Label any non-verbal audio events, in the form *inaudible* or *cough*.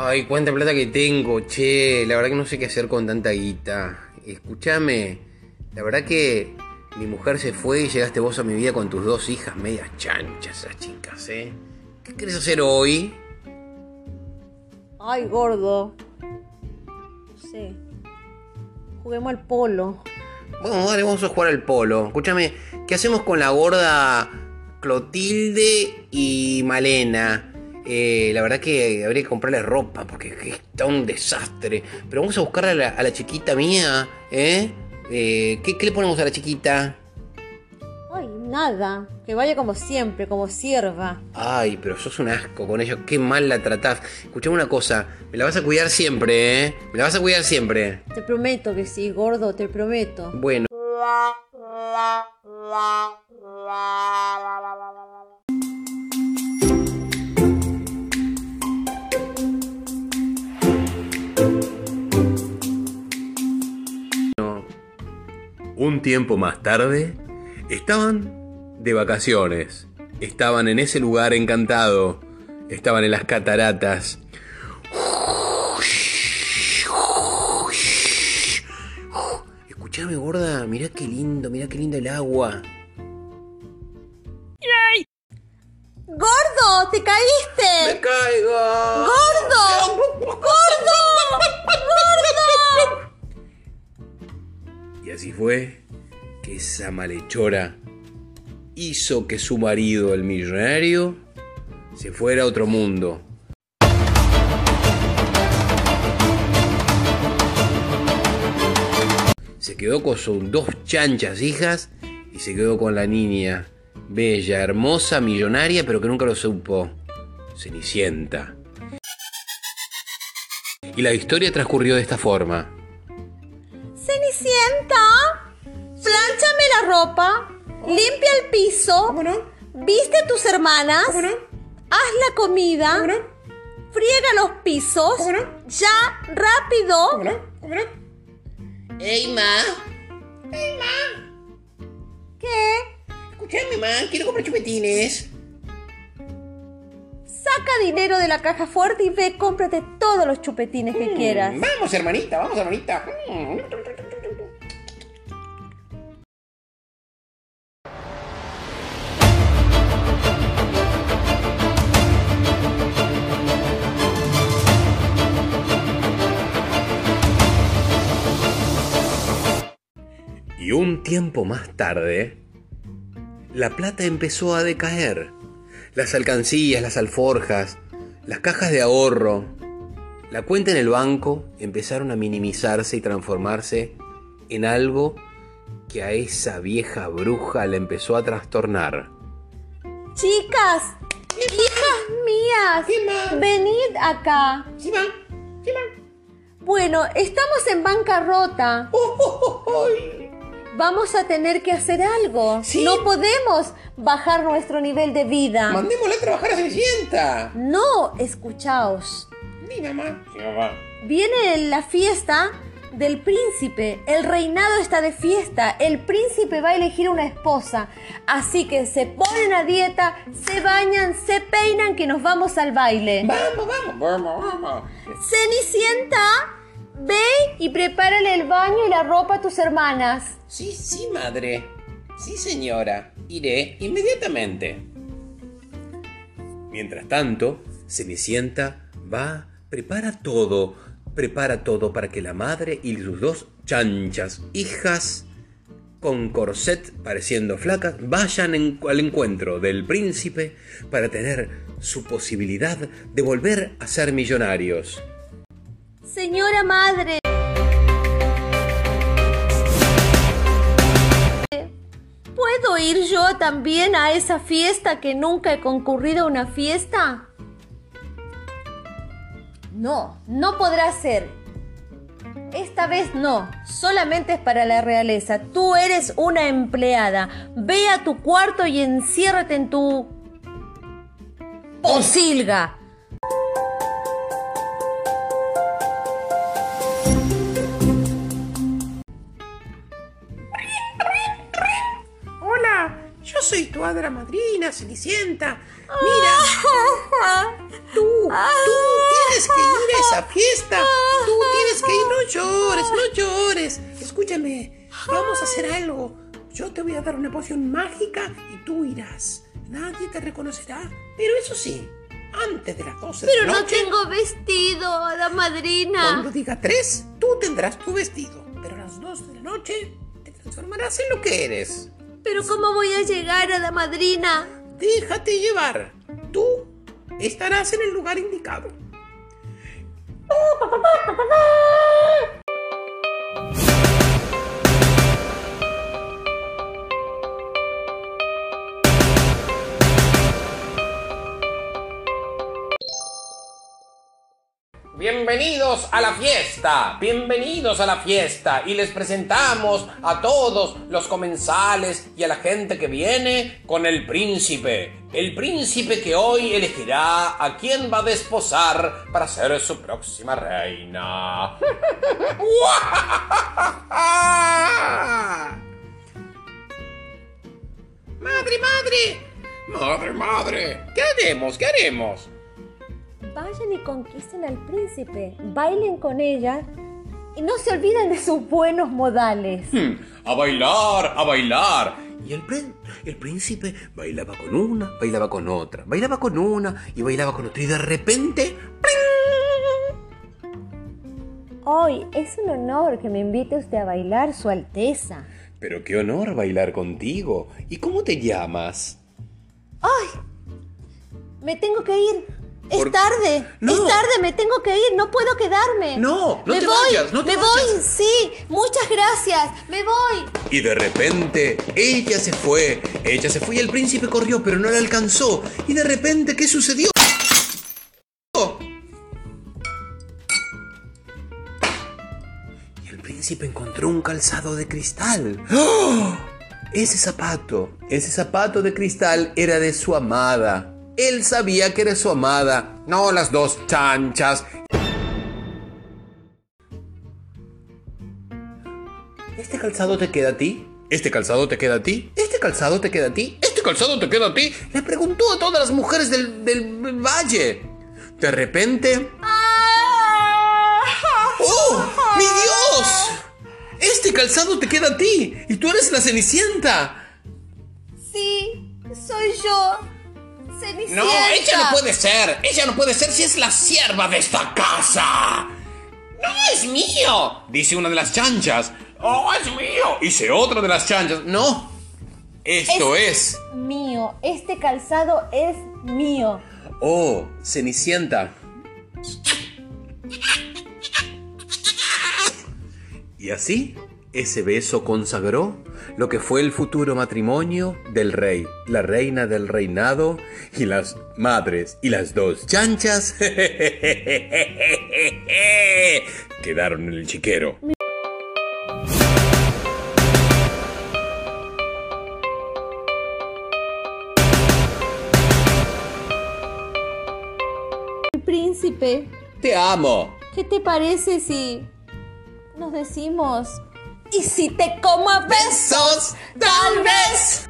Ay, cuánta plata que tengo, che. La verdad que no sé qué hacer con tanta guita. Escúchame, la verdad que mi mujer se fue y llegaste vos a mi vida con tus dos hijas medias chanchas, esas chicas, ¿eh? ¿Qué querés hacer hoy? Ay, gordo. No sé. Juguemos al polo. Bueno, dale, vamos a jugar al polo. Escúchame, ¿qué hacemos con la gorda Clotilde y Malena? Eh, la verdad que habría que comprarle ropa porque está un desastre. Pero vamos a buscar a la, a la chiquita mía, ¿eh? Eh, ¿qué, ¿Qué le ponemos a la chiquita? Ay, nada. Que vaya como siempre, como sierva. Ay, pero sos un asco con ellos. Qué mal la tratás. Escuchame una cosa. Me la vas a cuidar siempre, ¿eh? Me la vas a cuidar siempre. Te prometo que sí, gordo, te prometo. Bueno. Un tiempo más tarde, estaban de vacaciones. Estaban en ese lugar encantado. Estaban en las cataratas. Escuchame, gorda. Mirá qué lindo, mirá qué lindo el agua. ¡Gordo! ¡Te caíste! caigo! ¡Gordo! ¡Gordo! Así fue que esa malhechora hizo que su marido, el millonario, se fuera a otro mundo. Se quedó con sus dos chanchas hijas y se quedó con la niña, bella, hermosa, millonaria, pero que nunca lo supo, Cenicienta. Y la historia transcurrió de esta forma. Ropa, limpia el piso, viste a tus hermanas, haz la comida, friega los pisos, ya, rápido. ¡Ey, ma! ¿Qué? Escuchame, ma, quiero comprar chupetines. Saca dinero de la caja fuerte y ve, cómprate todos los chupetines que quieras. Vamos, hermanita, vamos, hermanita. Y un tiempo más tarde, la plata empezó a decaer. Las alcancías, las alforjas, las cajas de ahorro, la cuenta en el banco empezaron a minimizarse y transformarse en algo que a esa vieja bruja le empezó a trastornar. Chicas, hijas mías, venid acá. Bueno, estamos en bancarrota. Vamos a tener que hacer algo. Sí. No podemos bajar nuestro nivel de vida. Mandémosla a trabajar a Cenicienta. No, escuchaos. Sí, mamá. Sí, mamá. Viene la fiesta del príncipe. El reinado está de fiesta. El príncipe va a elegir una esposa. Así que se ponen a dieta, se bañan, se peinan que nos vamos al baile. Vamos, vamos, vamos, vamos. Cenicienta, ve y prepárale el baño y la ropa a tus hermanas. Sí, sí, madre. Sí, señora. Iré inmediatamente. Mientras tanto, Cenicienta va, prepara todo, prepara todo para que la madre y sus dos chanchas hijas, con corset pareciendo flacas, vayan al encuentro del príncipe para tener su posibilidad de volver a ser millonarios. Señora madre. ¿Puedo ir yo también a esa fiesta que nunca he concurrido a una fiesta? No, no podrá ser. Esta vez no, solamente es para la realeza. Tú eres una empleada. Ve a tu cuarto y enciérrate en tu... ¡Posilga! Tu hadra madrina, Cenicienta. Mira, *laughs* tú, tú tienes que ir a esa fiesta. Tú tienes que ir, no llores, no llores. Escúchame, vamos a hacer algo. Yo te voy a dar una poción mágica y tú irás. Nadie te reconocerá. Pero eso sí, antes de las 12 Pero de la no noche, tengo vestido, hada madrina. cuando diga 3, tú tendrás tu vestido. Pero a las 12 de la noche te transformarás en lo que eres. Pero ¿cómo voy a llegar, hada madrina? Déjate llevar. Tú estarás en el lugar indicado. Bienvenidos a la fiesta, bienvenidos a la fiesta y les presentamos a todos los comensales y a la gente que viene con el príncipe, el príncipe que hoy elegirá a quien va a desposar para ser su próxima reina. *laughs* Madre, madre, madre, madre, ¿qué haremos? ¿Qué haremos? Vayan y conquisten al príncipe, bailen con ella y no se olviden de sus buenos modales. Hmm, a bailar, a bailar. Y el, prín- el príncipe bailaba con una, bailaba con otra, bailaba con una y bailaba con otra. Y de repente... ¡pling! Hoy es un honor que me invite usted a bailar, Su Alteza. Pero qué honor bailar contigo. ¿Y cómo te llamas? ¡Ay! Me tengo que ir. Es ¿Por- tarde. No. Es tarde, me tengo que ir. No puedo quedarme. No, no me te voy, vayas, no te Me vayas. voy, sí. Muchas gracias. Me voy. Y de repente ella se fue. Ella se fue y el príncipe corrió, pero no la alcanzó. Y de repente, ¿qué sucedió? Y el príncipe encontró un calzado de cristal. ¡Oh! Ese zapato, ese zapato de cristal era de su amada. Él sabía que era su amada, no las dos chanchas. ¿Este calzado te queda a ti? ¿Este calzado te queda a ti? ¿Este calzado te queda a ti? ¿Este calzado te queda a ti? Le preguntó a todas las mujeres del, del valle. De repente... ¡Oh! ¡Mi Dios! Este calzado te queda a ti y tú eres la Cenicienta. Sí, soy yo. Cenicienta. No, ella no puede ser. Ella no puede ser si es la sierva de esta casa. No es mío, dice una de las chanchas. Oh, es mío, dice otra de las chanchas. No, esto es. Mío. Este calzado es mío. Oh, Cenicienta. Y así, ese beso consagró lo que fue el futuro matrimonio del rey, la reina del reinado y las madres y las dos chanchas *laughs* quedaron en el chiquero. Príncipe, Te amo. ¿qué te parece si nos decimos? ¿Y si te como a besos? Tal vez.